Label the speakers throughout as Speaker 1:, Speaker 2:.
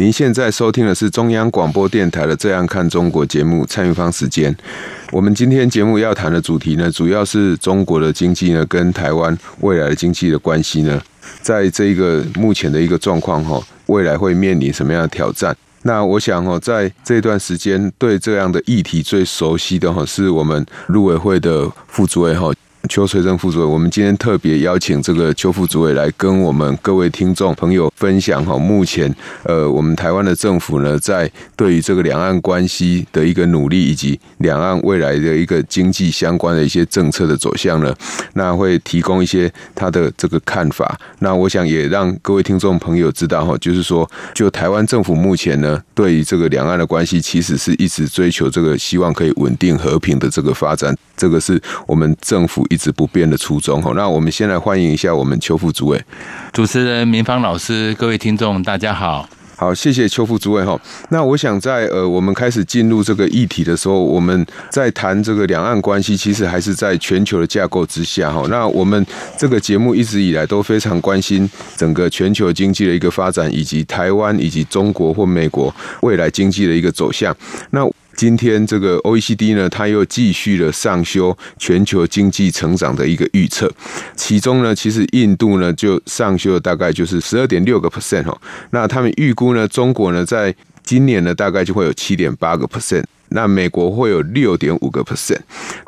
Speaker 1: 您现在收听的是中央广播电台的《这样看中国》节目，蔡明芳时间。我们今天节目要谈的主题呢，主要是中国的经济呢跟台湾未来的经济的关系呢，在这个目前的一个状况哈，未来会面临什么样的挑战？那我想哦，在这段时间对这样的议题最熟悉的哈，是我们陆委会的副主委哈。邱垂正副主委，我们今天特别邀请这个邱副主委来跟我们各位听众朋友分享哈，目前呃，我们台湾的政府呢，在对于这个两岸关系的一个努力，以及两岸未来的一个经济相关的一些政策的走向呢，那会提供一些他的这个看法。那我想也让各位听众朋友知道哈，就是说，就台湾政府目前呢，对于这个两岸的关系，其实是一直追求这个希望可以稳定和平的这个发展，这个是我们政府一。一直不变的初衷哈，那我们先来欢迎一下我们邱副主委，
Speaker 2: 主持人明芳老师，各位听众大家好，
Speaker 1: 好，谢谢邱副主委哈。那我想在呃，我们开始进入这个议题的时候，我们在谈这个两岸关系，其实还是在全球的架构之下哈。那我们这个节目一直以来都非常关心整个全球经济的一个发展，以及台湾以及中国或美国未来经济的一个走向。那今天这个 OECD 呢，它又继续了上修全球经济成长的一个预测，其中呢，其实印度呢就上修了大概就是十二点六个 percent 哦，那他们预估呢，中国呢在今年呢大概就会有七点八个 percent，那美国会有六点五个 percent，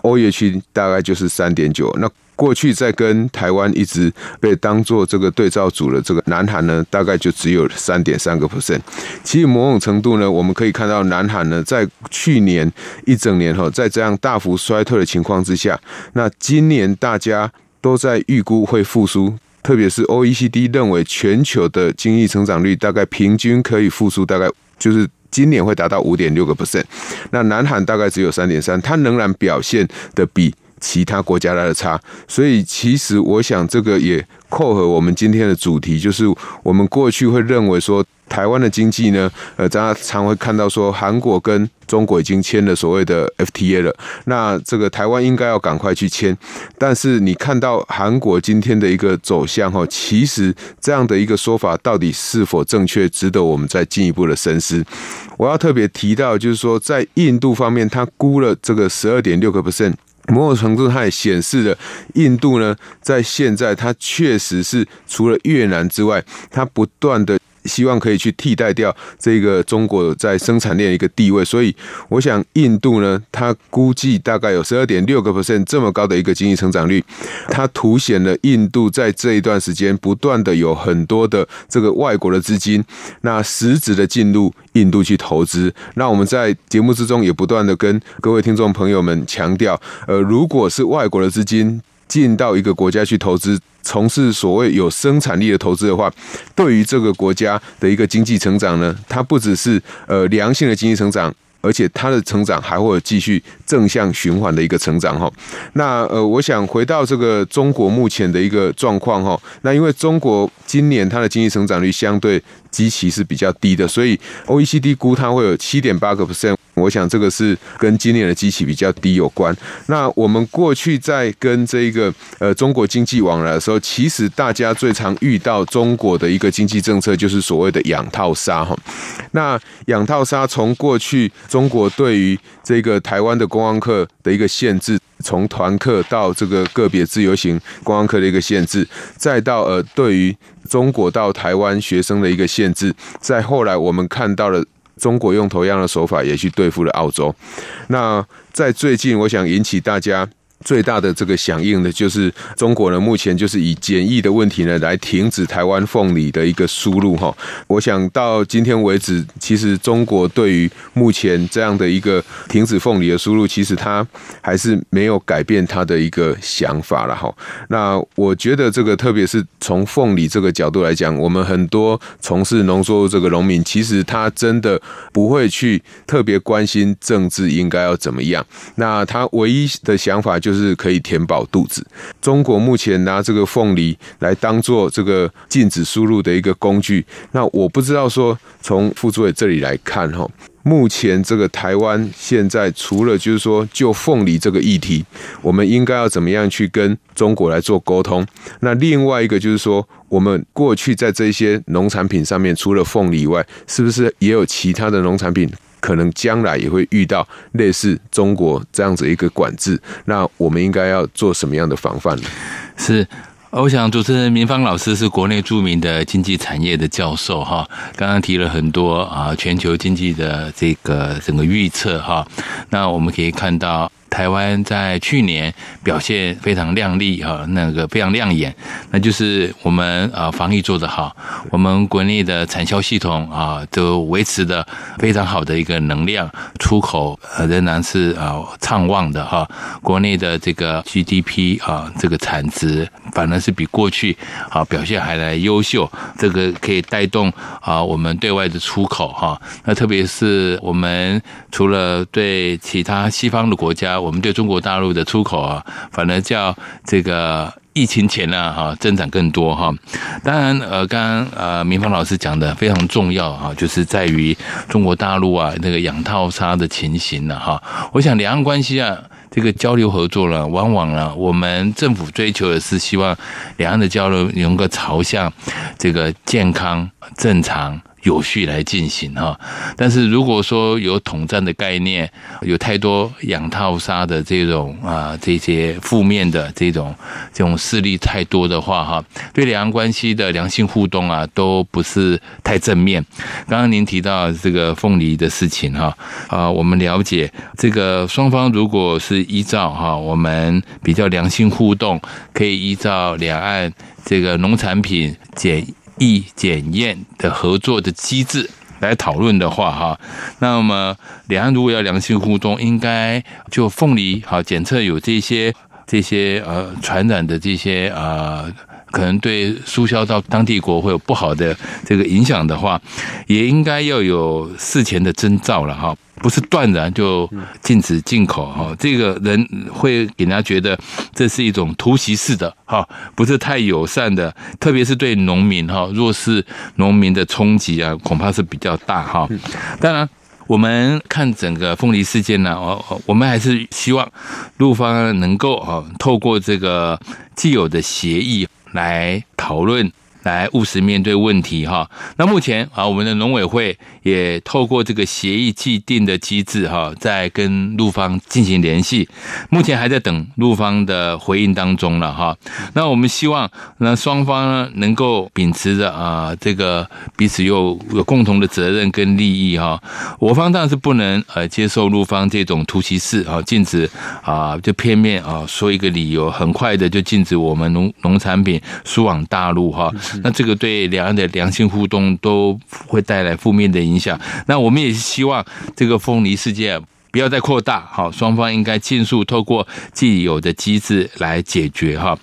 Speaker 1: 欧元区大概就是三点九，那。过去在跟台湾一直被当做这个对照组的这个南韩呢，大概就只有三点三个 percent。其实某种程度呢，我们可以看到南韩呢，在去年一整年哈，在这样大幅衰退的情况之下，那今年大家都在预估会复苏，特别是 OECD 认为全球的经济成长率大概平均可以复苏，大概就是今年会达到五点六个 percent。那南韩大概只有三点三，它仍然表现的比。其他国家来的差，所以其实我想这个也扣合我们今天的主题，就是我们过去会认为说台湾的经济呢，呃，大家常会看到说韩国跟中国已经签了所谓的 FTA 了，那这个台湾应该要赶快去签，但是你看到韩国今天的一个走向哈，其实这样的一个说法到底是否正确，值得我们再进一步的深思。我要特别提到，就是说在印度方面，他估了这个十二点六个 percent。某种程度，它也显示了印度呢，在现在它确实是除了越南之外，它不断的。希望可以去替代掉这个中国在生产链一个地位，所以我想印度呢，它估计大概有十二点六个 percent 这么高的一个经济成长率，它凸显了印度在这一段时间不断的有很多的这个外国的资金，那实质的进入印度去投资。那我们在节目之中也不断的跟各位听众朋友们强调，呃，如果是外国的资金进到一个国家去投资。从事所谓有生产力的投资的话，对于这个国家的一个经济成长呢，它不只是呃良性的经济成长，而且它的成长还会继续正向循环的一个成长哈。那呃，我想回到这个中国目前的一个状况哈，那因为中国今年它的经济成长率相对基期是比较低的，所以 OECD 估它会有七点八个 percent。我想这个是跟今年的基期比较低有关。那我们过去在跟这个呃中国经济往来的时候，其实大家最常遇到中国的一个经济政策就是所谓的养套杀哈。那养套杀从过去中国对于这个台湾的观光客的一个限制，从团客到这个个别自由行观光客的一个限制，再到呃对于中国到台湾学生的一个限制，在后来我们看到了。中国用同样的手法也去对付了澳洲。那在最近，我想引起大家最大的这个响应呢，就是中国呢目前就是以检疫的问题呢来停止台湾凤梨的一个输入哈。我想到今天为止，其实中国对于目前这样的一个停止凤梨的输入，其实它还是没有改变它的一个想法了哈。那我觉得这个特别是从凤梨这个角度来讲，我们很多从事农作物这个农民，其实他真的不会去特别关心政治应该要怎么样。那他唯一的想法就。就是可以填饱肚子。中国目前拿这个凤梨来当做这个禁止输入的一个工具。那我不知道说，从副主委这里来看哈，目前这个台湾现在除了就是说就凤梨这个议题，我们应该要怎么样去跟中国来做沟通？那另外一个就是说，我们过去在这些农产品上面，除了凤梨以外，是不是也有其他的农产品？可能将来也会遇到类似中国这样子一个管制，那我们应该要做什么样的防范呢？
Speaker 2: 是，我想主持人明芳老师是国内著名的经济产业的教授哈，刚刚提了很多啊，全球经济的这个整个预测哈，那我们可以看到。台湾在去年表现非常亮丽哈，那个非常亮眼，那就是我们啊防疫做得好，我们国内的产销系统啊都维持的非常好的一个能量，出口仍然是啊畅旺的哈，国内的这个 GDP 啊这个产值反而是比过去啊表现还来优秀，这个可以带动啊我们对外的出口哈，那特别是我们除了对其他西方的国家。我们对中国大陆的出口啊，反而较这个疫情前呢哈增长更多哈。当然呃，刚刚呃明芳老师讲的非常重要哈，就是在于中国大陆啊那个养套杀的情形了哈。我想两岸关系啊这个交流合作了，往往呢我们政府追求的是希望两岸的交流能够朝向这个健康正常。有序来进行哈，但是如果说有统战的概念，有太多养套杀的这种啊，这些负面的这种这种势力太多的话哈，对两岸关系的良性互动啊，都不是太正面。刚刚您提到这个凤梨的事情哈，啊，我们了解这个双方如果是依照哈，我们比较良性互动，可以依照两岸这个农产品检。疫检验的合作的机制来讨论的话，哈，那么两岸如果要良性互动，应该就凤梨好检测有这些这些呃传染的这些呃，可能对输销到当地国会有不好的这个影响的话，也应该要有事前的征兆了哈。不是断然就禁止进口哈，这个人会给人家觉得这是一种突袭式的哈，不是太友善的，特别是对农民哈，弱势农民的冲击啊，恐怕是比较大哈。当然，我们看整个凤梨事件呢，我我们还是希望陆方能够啊，透过这个既有的协议来讨论。来务实面对问题哈。那目前啊，我们的农委会也透过这个协议既定的机制哈，在跟陆方进行联系。目前还在等陆方的回应当中了哈。那我们希望那双方呢能够秉持着啊这个彼此又有共同的责任跟利益哈。我方当然是不能呃接受陆方这种突袭式啊禁止啊就片面啊说一个理由，很快的就禁止我们农农产品输往大陆哈。那这个对两岸的良性互动都会带来负面的影响。那我们也希望这个凤梨事件不要再扩大，好，双方应该尽速透过既有的机制来解决哈。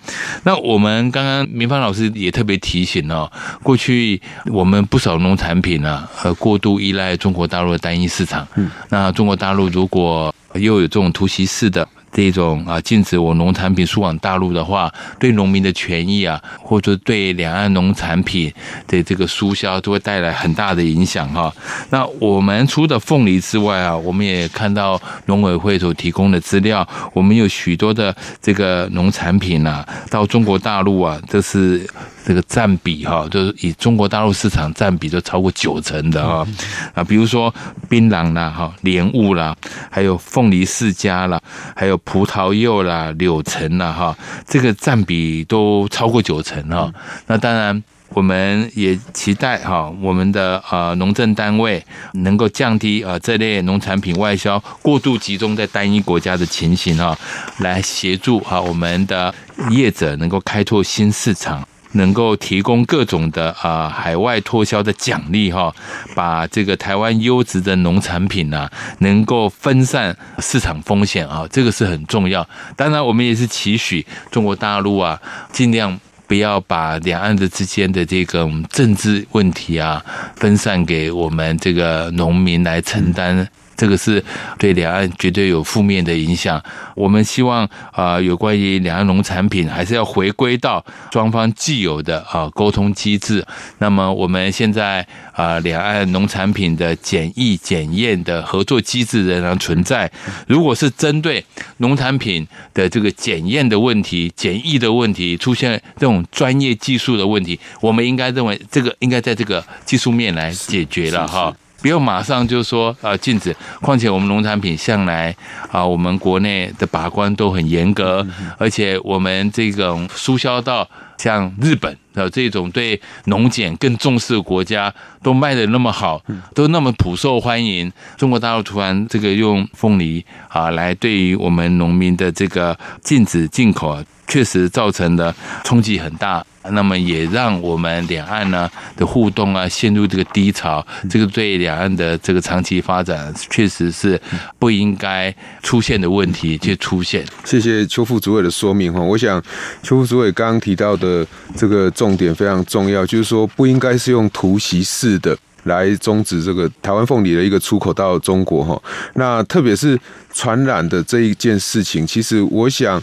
Speaker 2: 那我们刚刚明芳老师也特别提醒哦，过去我们不少农产品呢，呃过度依赖中国大陆的单一市场。嗯，那中国大陆如果又有这种突袭式的。这种啊，禁止我农产品输往大陆的话，对农民的权益啊，或者对两岸农产品的这个输销，都会带来很大的影响哈。那我们除了凤梨之外啊，我们也看到农委会所提供的资料，我们有许多的这个农产品啊，到中国大陆啊，这是。这个占比哈，就是以中国大陆市场占比都超过九成的哈啊，比如说槟榔啦、哈莲雾啦，还有凤梨世家啦，还有葡萄柚啦、柳橙啦哈，这个占比都超过九成哈。那当然。我们也期待哈，我们的呃农政单位能够降低呃这类农产品外销过度集中在单一国家的情形哈，来协助哈我们的业者能够开拓新市场，能够提供各种的啊海外脱销的奖励哈，把这个台湾优质的农产品呢，能够分散市场风险啊，这个是很重要。当然，我们也是期许中国大陆啊，尽量。不要把两岸的之间的这个政治问题啊，分散给我们这个农民来承担。这个是对两岸绝对有负面的影响。我们希望啊，有关于两岸农产品，还是要回归到双方既有的啊沟通机制。那么我们现在啊，两岸农产品的检疫检验的合作机制仍然存在。如果是针对农产品的这个检验的问题、检疫的问题出现这种专业技术的问题，我们应该认为这个应该在这个技术面来解决了哈。不要马上就说啊禁止，况且我们农产品向来啊，我们国内的把关都很严格，而且我们这种输销到像日本的这种对农检更重视的国家，都卖的那么好，都那么普受欢迎。中国大陆突然这个用凤梨啊来对于我们农民的这个禁止进口，确实造成的冲击很大。那么也让我们两岸呢的互动啊陷入这个低潮，这个对两岸的这个长期发展确实是不应该出现的问题，却出现。
Speaker 1: 谢谢邱副主委的说明哈，我想邱副主委刚刚提到的这个重点非常重要，就是说不应该是用突袭式的来终止这个台湾凤梨的一个出口到中国哈。那特别是传染的这一件事情，其实我想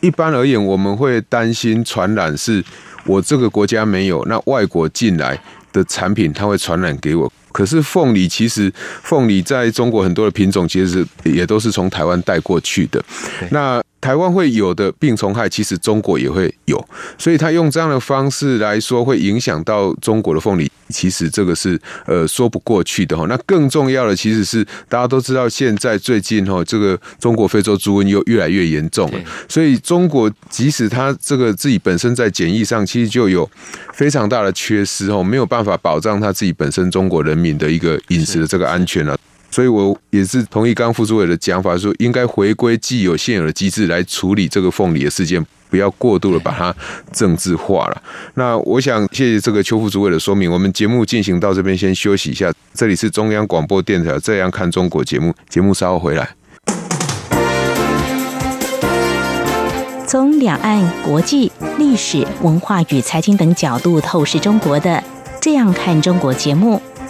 Speaker 1: 一般而言，我们会担心传染是。我这个国家没有，那外国进来的产品，它会传染给我。可是凤梨其实，凤梨在中国很多的品种，其实也都是从台湾带过去的。那台湾会有的病虫害，其实中国也会有，所以他用这样的方式来说，会影响到中国的凤梨。其实这个是呃说不过去的哈。那更重要的其实是大家都知道，现在最近哈，这个中国非洲猪瘟又越来越严重了。所以中国即使他这个自己本身在检疫上，其实就有非常大的缺失哦，没有办法保障他自己本身中国人民的一个饮食的这个安全了。所以，我也是同意刚副主委的讲法，说应该回归既有现有的机制来处理这个凤梨的事件，不要过度的把它政治化了。那我想谢谢这个邱副主委的说明。我们节目进行到这边，先休息一下。这里是中央广播电台《这样看中国》节目，节目稍后回来。
Speaker 3: 从两岸、国际、历史、文化与财经等角度透视中国的《这样看中国》节目。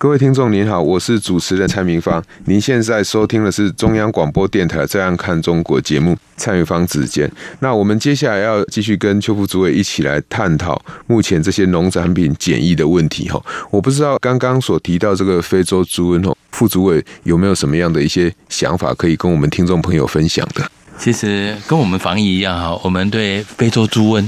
Speaker 1: 各位听众您好，我是主持人蔡明芳。您现在收听的是中央广播电台《这样看中国》节目，蔡明芳指监。那我们接下来要继续跟邱副主委一起来探讨目前这些农产品检疫的问题哈。我不知道刚刚所提到这个非洲猪瘟哈，副主委有没有什么样的一些想法可以跟我们听众朋友分享的？
Speaker 2: 其实跟我们防疫一样哈，我们对非洲猪瘟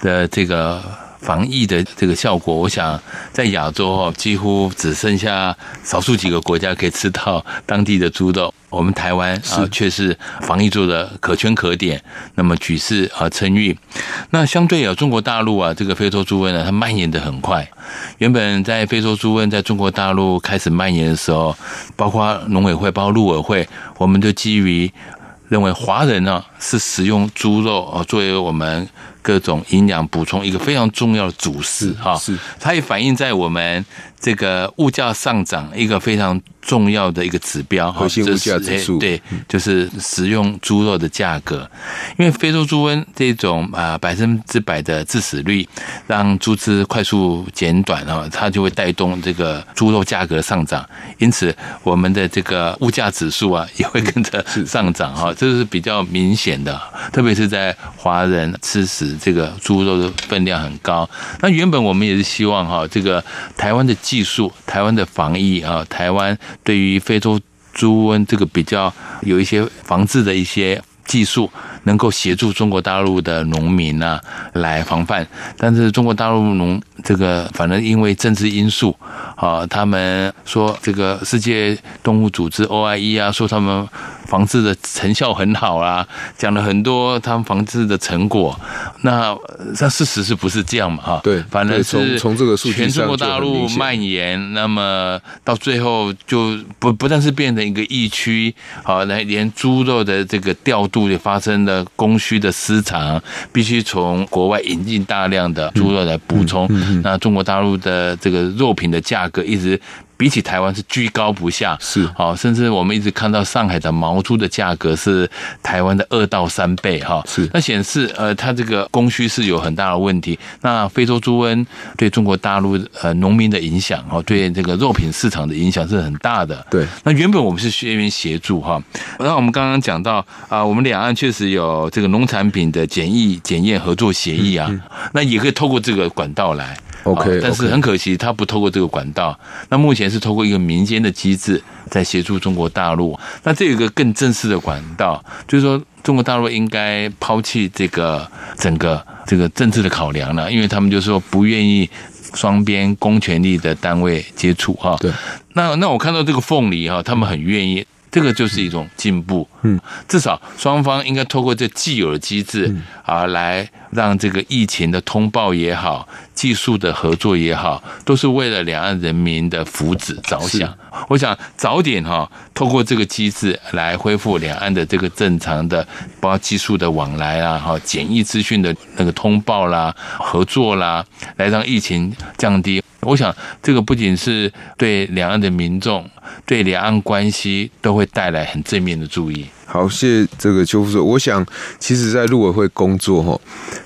Speaker 2: 的这个防疫的这个效果，我想在亚洲哈，几乎只剩下少数几个国家可以吃到当地的猪肉。我们台湾啊，却是防疫做的可圈可点，那么举世啊称誉。那相对啊，中国大陆啊，这个非洲猪瘟呢，它蔓延的很快。原本在非洲猪瘟在中国大陆开始蔓延的时候，包括农委会、包括陆委会，我们都基于认为华人呢是食用猪肉啊作为我们各种营养补充一个非常重要的主食哈，
Speaker 1: 是，
Speaker 2: 它也反映在我们这个物价上涨一个非常重要的一个指标，
Speaker 1: 核心物价指数，
Speaker 2: 对，就是食用猪肉的价格，因为非洲猪瘟这种啊百分之百的致死率，让猪只快速减短啊，它就会带动这个猪肉价格上涨，因此我们的这个物价指数啊也会跟着上涨哈，这是比较明显的，特别是在华人吃食。这个猪肉的分量很高，那原本我们也是希望哈，这个台湾的技术、台湾的防疫啊，台湾对于非洲猪瘟这个比较有一些防治的一些技术，能够协助中国大陆的农民啊来防范。但是中国大陆农这个反正因为政治因素啊，他们说这个世界动物组织 OIE 啊，说他们。防治的成效很好啊，讲了很多他们防治的成果。那那事实是不是这样嘛？哈，
Speaker 1: 对，
Speaker 2: 反正是
Speaker 1: 从这个数据
Speaker 2: 全中国大陆蔓延，那么到最后就不不但是变成一个疫区，好，来连猪肉的这个调度也发生了供需的失常，必须从国外引进大量的猪肉来补充。那中国大陆的这个肉品的价格一直。比起台湾是居高不下，
Speaker 1: 是
Speaker 2: 好，甚至我们一直看到上海的毛猪的价格是台湾的二到三倍，哈，
Speaker 1: 是
Speaker 2: 那显示呃，它这个供需是有很大的问题。那非洲猪瘟对中国大陆呃农民的影响，哦，对这个肉品市场的影响是很大的。
Speaker 1: 对，
Speaker 2: 那原本我们是学员协助哈，那我们刚刚讲到啊，我们两岸确实有这个农产品的检疫检验合作协议啊，那也可以透过这个管道来。
Speaker 1: OK，
Speaker 2: 但是很可惜，他不透过这个管道。那目前是透过一个民间的机制在协助中国大陆。那这有一个更正式的管道，就是说中国大陆应该抛弃这个整个这个政治的考量了，因为他们就说不愿意双边公权力的单位接触哈。
Speaker 1: 对。
Speaker 2: 那那我看到这个凤梨哈，他们很愿意。这个就是一种进步，嗯，至少双方应该透过这既有的机制啊，来让这个疫情的通报也好，技术的合作也好，都是为了两岸人民的福祉着想。我想早点哈，透过这个机制来恢复两岸的这个正常的，包括技术的往来啊，哈，检疫资讯的那个通报啦、合作啦，来让疫情降低。我想，这个不仅是对两岸的民众，对两岸关系都会带来很正面的注意。
Speaker 1: 好，谢谢这个邱副座。我想，其实，在陆委会工作哈，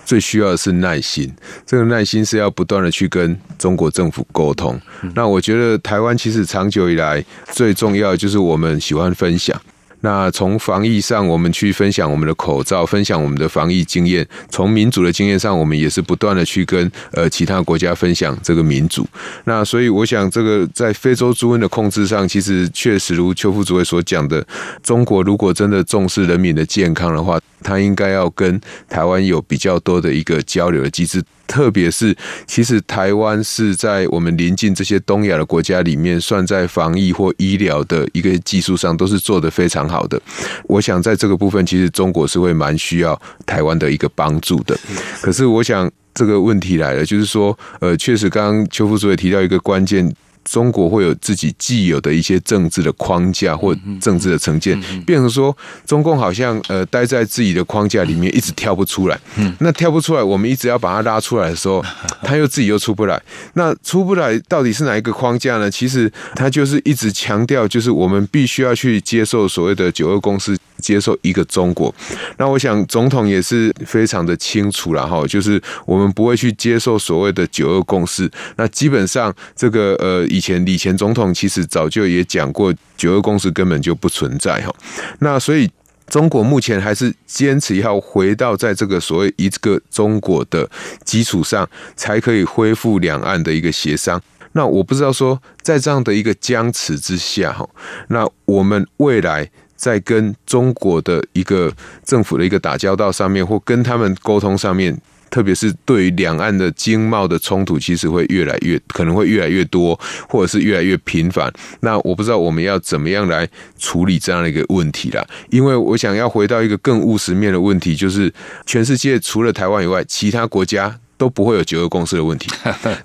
Speaker 1: 最需要的是耐心。这个耐心是要不断的去跟中国政府沟通。那我觉得，台湾其实长久以来最重要就是我们喜欢分享。那从防疫上，我们去分享我们的口罩，分享我们的防疫经验；从民主的经验上，我们也是不断的去跟呃其他国家分享这个民主。那所以，我想这个在非洲猪瘟的控制上，其实确实如邱副主委所讲的，中国如果真的重视人民的健康的话，他应该要跟台湾有比较多的一个交流的机制。特别是，其实台湾是在我们邻近这些东亚的国家里面，算在防疫或医疗的一个技术上，都是做得非常好的。我想在这个部分，其实中国是会蛮需要台湾的一个帮助的。可是，我想这个问题来了，就是说，呃，确实，刚刚邱副主委提到一个关键。中国会有自己既有的一些政治的框架或政治的成见，变成说中共好像呃待在自己的框架里面，一直跳不出来。那跳不出来，我们一直要把它拉出来的时候，他又自己又出不来。那出不来到底是哪一个框架呢？其实他就是一直强调，就是我们必须要去接受所谓的九二共识。接受一个中国，那我想总统也是非常的清楚了哈，就是我们不会去接受所谓的九二共识。那基本上这个呃，以前以前总统其实早就也讲过，九二共识根本就不存在哈。那所以中国目前还是坚持要回到在这个所谓一个中国的基础上，才可以恢复两岸的一个协商。那我不知道说在这样的一个僵持之下哈，那我们未来。在跟中国的一个政府的一个打交道上面，或跟他们沟通上面，特别是对于两岸的经贸的冲突，其实会越来越可能会越来越多，或者是越来越频繁。那我不知道我们要怎么样来处理这样的一个问题啦。因为我想要回到一个更务实面的问题，就是全世界除了台湾以外，其他国家都不会有九二共识的问题，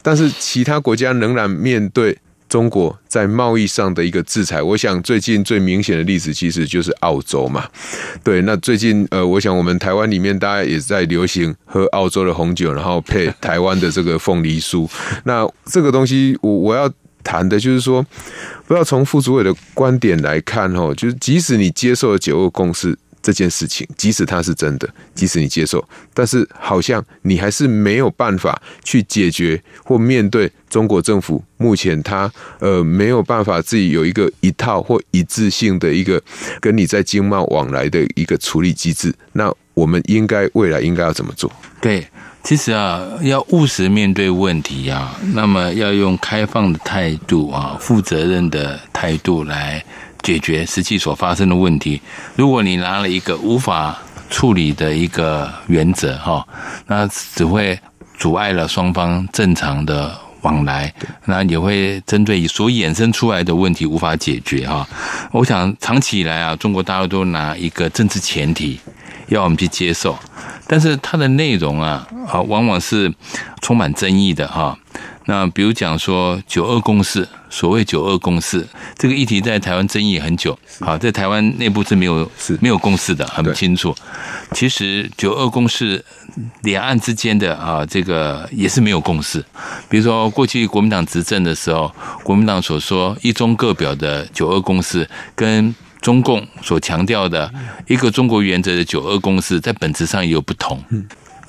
Speaker 1: 但是其他国家仍然面对。中国在贸易上的一个制裁，我想最近最明显的例子其实就是澳洲嘛。对，那最近呃，我想我们台湾里面大家也在流行喝澳洲的红酒，然后配台湾的这个凤梨酥。那这个东西我我要谈的就是说，不要从副主委的观点来看哦，就是即使你接受了九二共识。这件事情，即使它是真的，即使你接受，但是好像你还是没有办法去解决或面对中国政府目前它呃没有办法自己有一个一套或一致性的一个跟你在经贸往来的一个处理机制。那我们应该未来应该要怎么做？
Speaker 2: 对，其实啊，要务实面对问题啊，那么要用开放的态度啊，负责任的态度来。解决实际所发生的问题。如果你拿了一个无法处理的一个原则，哈，那只会阻碍了双方正常的往来，那也会针对所衍生出来的问题无法解决，哈。我想长期以来啊，中国大陆都拿一个政治前提要我们去接受，但是它的内容啊，啊，往往是充满争议的，哈。那比如讲说九二共识，所谓九二共识这个议题在台湾争议很久，好，在台湾内部是没有是没有共识的，很清楚。其实九二共识两岸之间的啊，这个也是没有共识。比如说过去国民党执政的时候，国民党所说一中各表的九二共识，跟中共所强调的一个中国原则的九二共识，在本质上也有不同。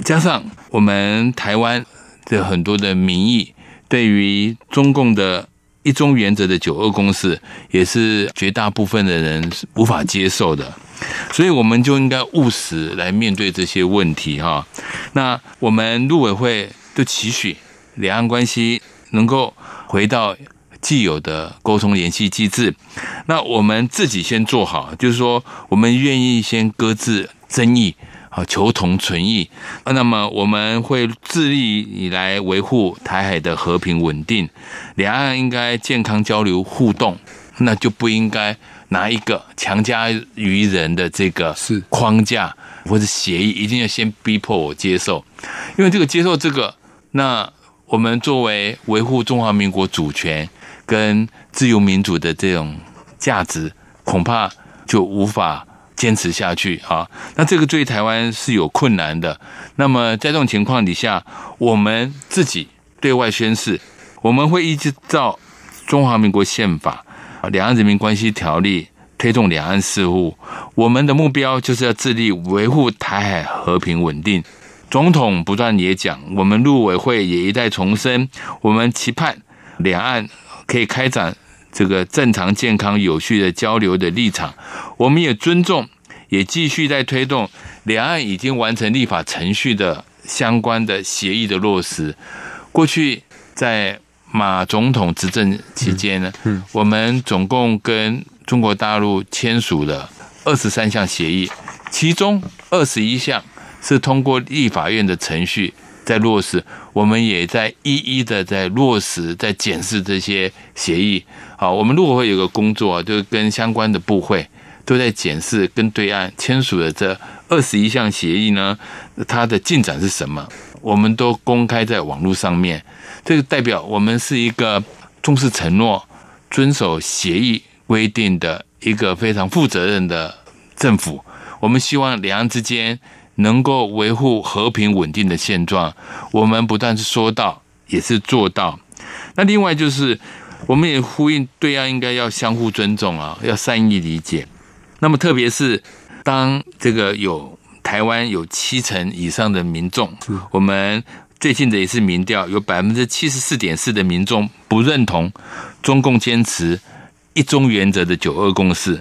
Speaker 2: 加上我们台湾的很多的民意。对于中共的一中原则的九二共识，也是绝大部分的人无法接受的，所以我们就应该务实来面对这些问题哈。那我们陆委会就期许两岸关系能够回到既有的沟通联系机制，那我们自己先做好，就是说我们愿意先搁置争议。啊，求同存异。那么我们会致力以来维护台海的和平稳定，两岸应该健康交流互动，那就不应该拿一个强加于人的这个是框架或者协议，一定要先逼迫我接受，因为这个接受这个，那我们作为维护中华民国主权跟自由民主的这种价值，恐怕就无法。坚持下去啊，那这个对台湾是有困难的。那么在这种情况底下，我们自己对外宣誓，我们会依照中华民国宪法、两岸人民关系条例推动两岸事务。我们的目标就是要致力维护台海和平稳定。总统不断也讲，我们陆委会也一再重申，我们期盼两岸可以开展。这个正常、健康、有序的交流的立场，我们也尊重，也继续在推动两岸已经完成立法程序的相关的协议的落实。过去在马总统执政期间呢，嗯，我们总共跟中国大陆签署了二十三项协议，其中二十一项是通过立法院的程序在落实，我们也在一一的在落实，在检视这些协议。好，我们陆委会有个工作，就跟相关的部会都在检视跟对岸签署的这二十一项协议呢，它的进展是什么？我们都公开在网络上面。这个代表我们是一个重视承诺、遵守协议规定的一个非常负责任的政府。我们希望两岸之间能够维护和平稳定的现状。我们不但是说到，也是做到。那另外就是。我们也呼应对岸应该要相互尊重啊，要善意理解。那么，特别是当这个有台湾有七成以上的民众，我们最近的一次民调有百分之七十四点四的民众不认同中共坚持一中原则的九二共识。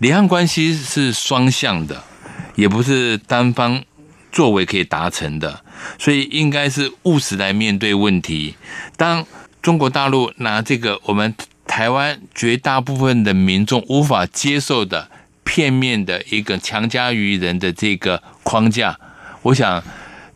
Speaker 2: 两岸关系是双向的，也不是单方作为可以达成的，所以应该是务实来面对问题。当中国大陆拿这个我们台湾绝大部分的民众无法接受的片面的一个强加于人的这个框架，我想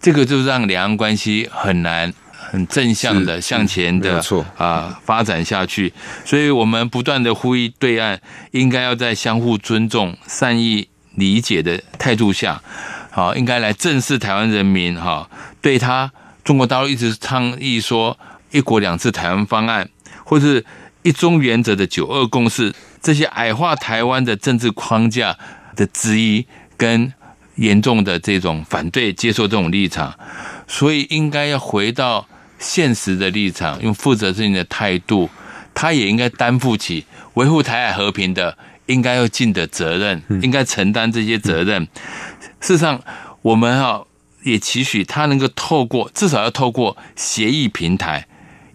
Speaker 2: 这个就让两岸关系很难很正向的向前的啊发展下去。所以我们不断的呼吁对岸应该要在相互尊重、善意理解的态度下，好，应该来正视台湾人民哈，对他中国大陆一直倡议说。一国两制台湾方案，或是一中原则的九二共识，这些矮化台湾的政治框架的质疑跟严重的这种反对接受这种立场，所以应该要回到现实的立场，用负责任的态度，他也应该担负起维护台海和平的应该要尽的责任，应该承担这些责任。事实上，我们哈。也期许他能够透过，至少要透过协议平台，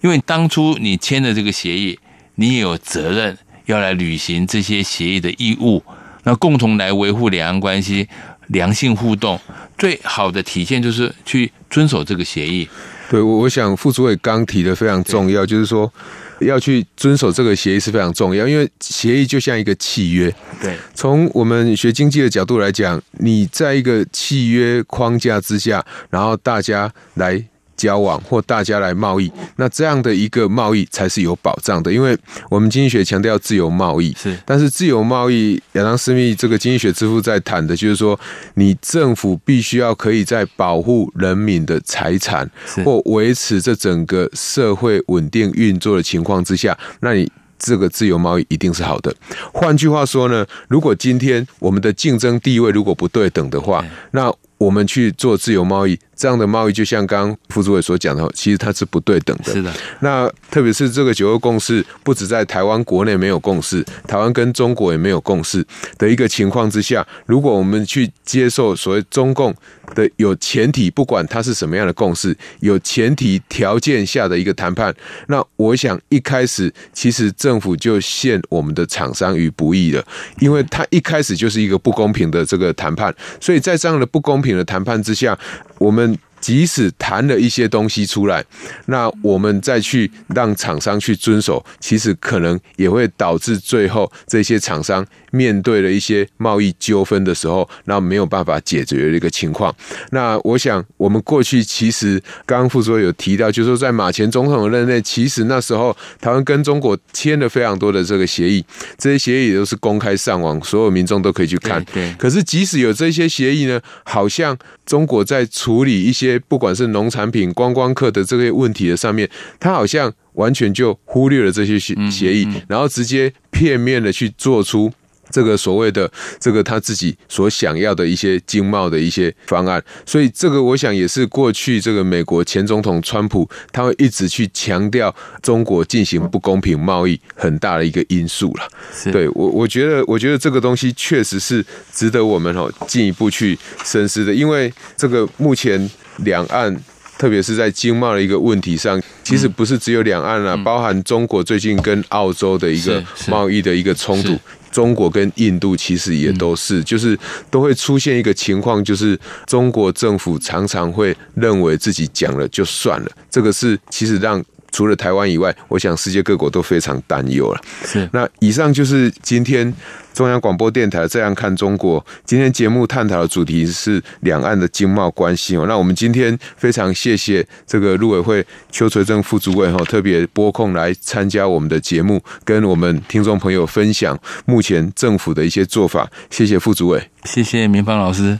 Speaker 2: 因为当初你签的这个协议，你也有责任要来履行这些协议的义务，那共同来维护两岸关系良性互动，最好的体现就是去遵守这个协议。
Speaker 1: 对，我我想副主委刚提的非常重要，就是说。要去遵守这个协议是非常重要，因为协议就像一个契约。
Speaker 2: 对，
Speaker 1: 从我们学经济的角度来讲，你在一个契约框架之下，然后大家来。交往或大家来贸易，那这样的一个贸易才是有保障的，因为我们经济学强调自由贸易，
Speaker 2: 是，
Speaker 1: 但是自由贸易，亚当斯密这个经济学之父在谈的就是说，你政府必须要可以在保护人民的财产或维持这整个社会稳定运作的情况之下，那你这个自由贸易一定是好的。换句话说呢，如果今天我们的竞争地位如果不对等的话，那我们去做自由贸易。这样的贸易就像刚刚副主委所讲的，其实它是不对等的。
Speaker 2: 是的。
Speaker 1: 那特别是这个九二共识，不止在台湾国内没有共识，台湾跟中国也没有共识的一个情况之下，如果我们去接受所谓中共的有前提，不管它是什么样的共识，有前提条件下的一个谈判，那我想一开始其实政府就陷我们的厂商于不义了，因为它一开始就是一个不公平的这个谈判，所以在这样的不公平的谈判之下，我们。即使谈了一些东西出来，那我们再去让厂商去遵守，其实可能也会导致最后这些厂商面对了一些贸易纠纷的时候，那没有办法解决的一个情况。那我想，我们过去其实刚刚副主委有提到，就是说在马前总统的任内，其实那时候台湾跟中国签了非常多的这个协议，这些协议也都是公开上网，所有民众都可以去看。
Speaker 2: 对。
Speaker 1: 可是即使有这些协议呢，好像中国在处理一些。不管是农产品、观光客的这些问题的上面，他好像完全就忽略了这些协协议，然后直接片面的去做出。这个所谓的这个他自己所想要的一些经贸的一些方案，所以这个我想也是过去这个美国前总统川普他会一直去强调中国进行不公平贸易很大的一个因素了。对我，我觉得我觉得这个东西确实是值得我们哦进一步去深思的，因为这个目前两岸特别是在经贸的一个问题上，其实不是只有两岸啊，包含中国最近跟澳洲的一个贸易的一个冲突。中国跟印度其实也都是，就是都会出现一个情况，就是中国政府常常会认为自己讲了就算了，这个是其实让除了台湾以外，我想世界各国都非常担忧了。
Speaker 2: 是，
Speaker 1: 那以上就是今天。中央广播电台这样看中国，今天节目探讨的主题是两岸的经贸关系哦。那我们今天非常谢谢这个陆委会邱垂正副主委哈，特别拨空来参加我们的节目，跟我们听众朋友分享目前政府的一些做法。谢谢副主委，
Speaker 2: 谢谢明芳老师。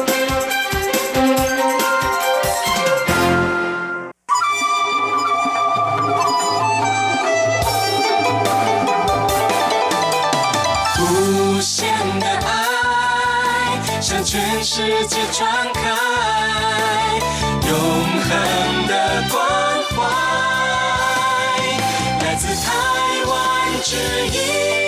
Speaker 4: 世界传开永恒的关怀，来自台湾之音。